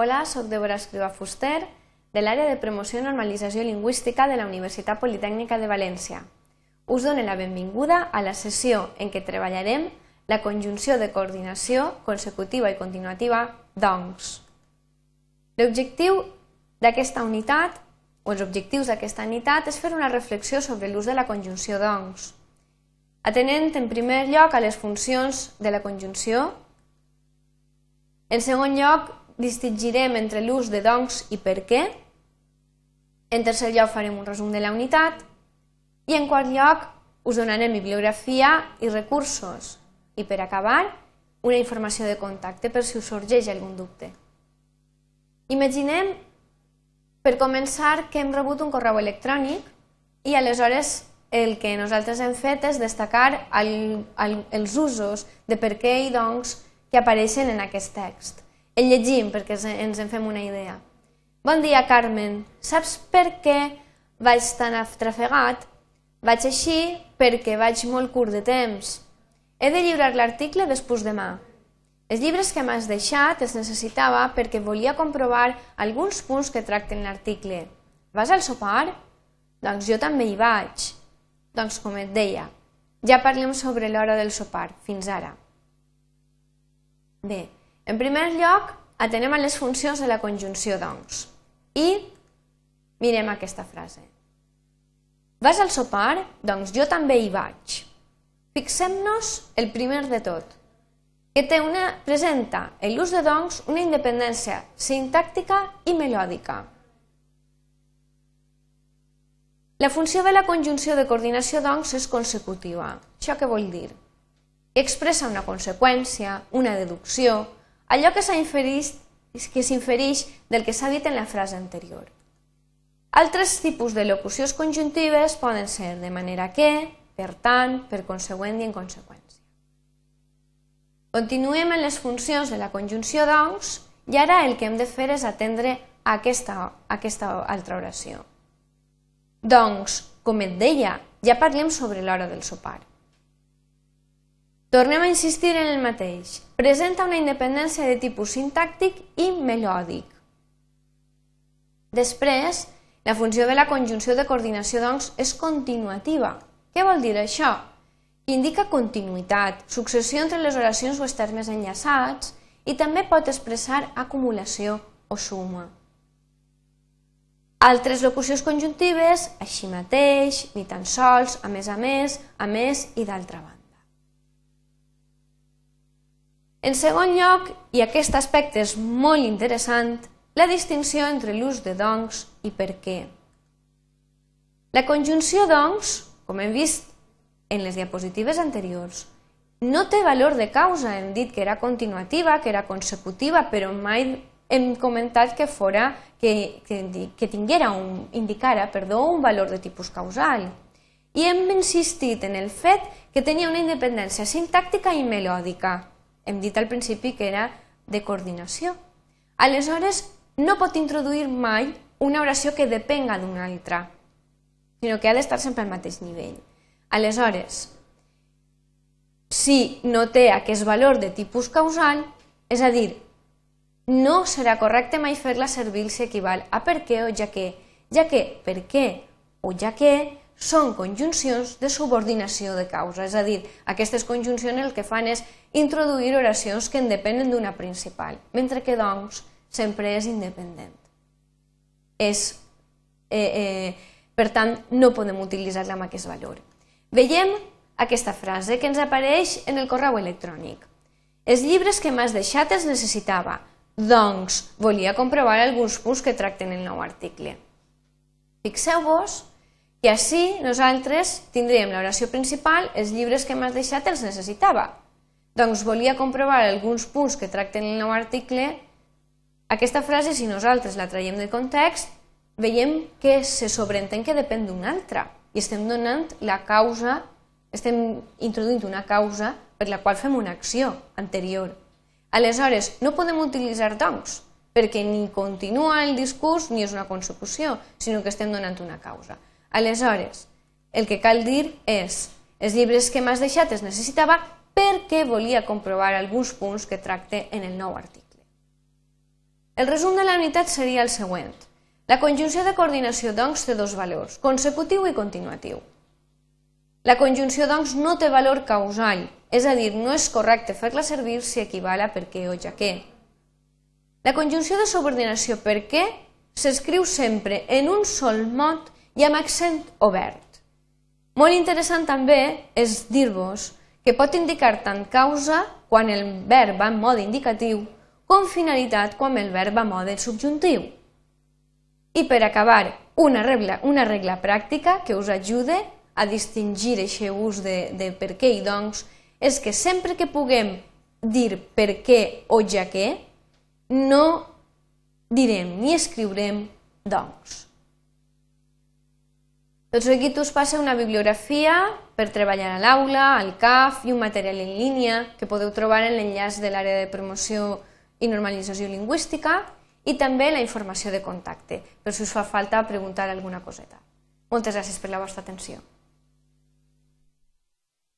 Hola, sóc Débora Escriba Fuster, de l'àrea de promoció i normalització lingüística de la Universitat Politècnica de València. Us dono la benvinguda a la sessió en què treballarem la conjunció de coordinació consecutiva i continuativa doncs. L'objectiu d'aquesta unitat, o els objectius d'aquesta unitat, és fer una reflexió sobre l'ús de la conjunció doncs, atenent en primer lloc a les funcions de la conjunció, en segon lloc distingirem entre l'ús de doncs i per què. En tercer lloc farem un resum de la unitat. I en quart lloc us donarem bibliografia i recursos. I per acabar, una informació de contacte per si us sorgeix algun dubte. Imaginem, per començar, que hem rebut un correu electrònic i aleshores el que nosaltres hem fet és destacar el, el, els usos de per què i doncs que apareixen en aquest text. El llegim perquè ens en fem una idea. Bon dia, Carmen. Saps per què vaig tan atrafegat? Vaig així perquè vaig molt curt de temps. He de lliurar l'article després demà. Els llibres que m'has deixat els necessitava perquè volia comprovar alguns punts que tracten l'article. Vas al sopar? Doncs jo també hi vaig. Doncs com et deia, ja parlem sobre l'hora del sopar, fins ara. Bé, en primer lloc, atenem a les funcions de la conjunció doncs. I mirem aquesta frase. Vas al sopar? Doncs jo també hi vaig. Fixem-nos el primer de tot, que té una, presenta l'ús de doncs una independència sintàctica i melòdica. La funció de la conjunció de coordinació, doncs, és consecutiva. Això què vol dir? Expressa una conseqüència, una deducció, allò que s'infereix del que s'ha dit en la frase anterior. Altres tipus de locucions conjuntives poden ser de manera que, per tant, per consegüent i en conseqüència. Continuem en les funcions de la conjunció doncs i ara el que hem de fer és atendre a aquesta, a aquesta altra oració. Doncs, com et deia, ja parlem sobre l'hora del sopar. Tornem a insistir en el mateix. Presenta una independència de tipus sintàctic i melòdic. Després, la funció de la conjunció de coordinació, doncs, és continuativa. Què vol dir això? Indica continuïtat, successió entre les oracions o els termes enllaçats i també pot expressar acumulació o suma. Altres locucions conjuntives, així mateix, ni tan sols, a més a més, a més i d'altra banda. En segon lloc, i aquest aspecte és molt interessant, la distinció entre l'ús de doncs i per què. La conjunció doncs, com hem vist en les diapositives anteriors, no té valor de causa. Hem dit que era continuativa, que era consecutiva, però mai hem comentat que fora que, que, que tinguera un, indicara perdó, un valor de tipus causal. I hem insistit en el fet que tenia una independència sintàctica i melòdica, hem dit al principi que era de coordinació. Aleshores, no pot introduir mai una oració que depenga d'una altra, sinó que ha d'estar sempre al mateix nivell. Aleshores, si no té aquest valor de tipus causal, és a dir, no serà correcte mai fer-la servir si equival a per què o ja que, ja que per què o ja que són conjuncions de subordinació de causa, és a dir, aquestes conjuncions el que fan és introduir oracions que en depenen d'una principal, mentre que doncs sempre és independent. És, eh, eh, per tant, no podem utilitzar-la amb aquest valor. Veiem aquesta frase que ens apareix en el correu electrònic. Els llibres que m'has deixat els necessitava, doncs volia comprovar alguns punts que tracten el nou article. Fixeu-vos i així nosaltres tindríem l'oració principal, els llibres que m'has deixat els necessitava. Doncs volia comprovar alguns punts que tracten el nou article. Aquesta frase, si nosaltres la traiem de context, veiem que se sobreentén que depèn d'una altra i estem donant la causa, estem introduint una causa per la qual fem una acció anterior. Aleshores, no podem utilitzar doncs, perquè ni continua el discurs ni és una consecució, sinó que estem donant una causa. Aleshores, el que cal dir és els llibres que m'has deixat els necessitava perquè volia comprovar alguns punts que tracte en el nou article. El resum de la unitat seria el següent. La conjunció de coordinació, doncs, té dos valors, consecutiu i continuatiu. La conjunció, doncs, no té valor causal, és a dir, no és correcte fer-la servir si equival a per què o ja què. La conjunció de subordinació per què s'escriu sempre en un sol mot i amb accent obert. Molt interessant també és dir-vos que pot indicar tant causa quan el verb va en mode indicatiu com finalitat quan el verb va en mode subjuntiu. I per acabar, una regla, una regla pràctica que us ajude a distingir aquest ús de, de per què i doncs és que sempre que puguem dir per què o ja què, no direm ni escriurem doncs. Tot seguit us passa una bibliografia per treballar a l'aula, al CAF i un material en línia que podeu trobar en l'enllaç de l'àrea de promoció i normalització lingüística i també la informació de contacte, per si us fa falta preguntar alguna coseta. Moltes gràcies per la vostra atenció.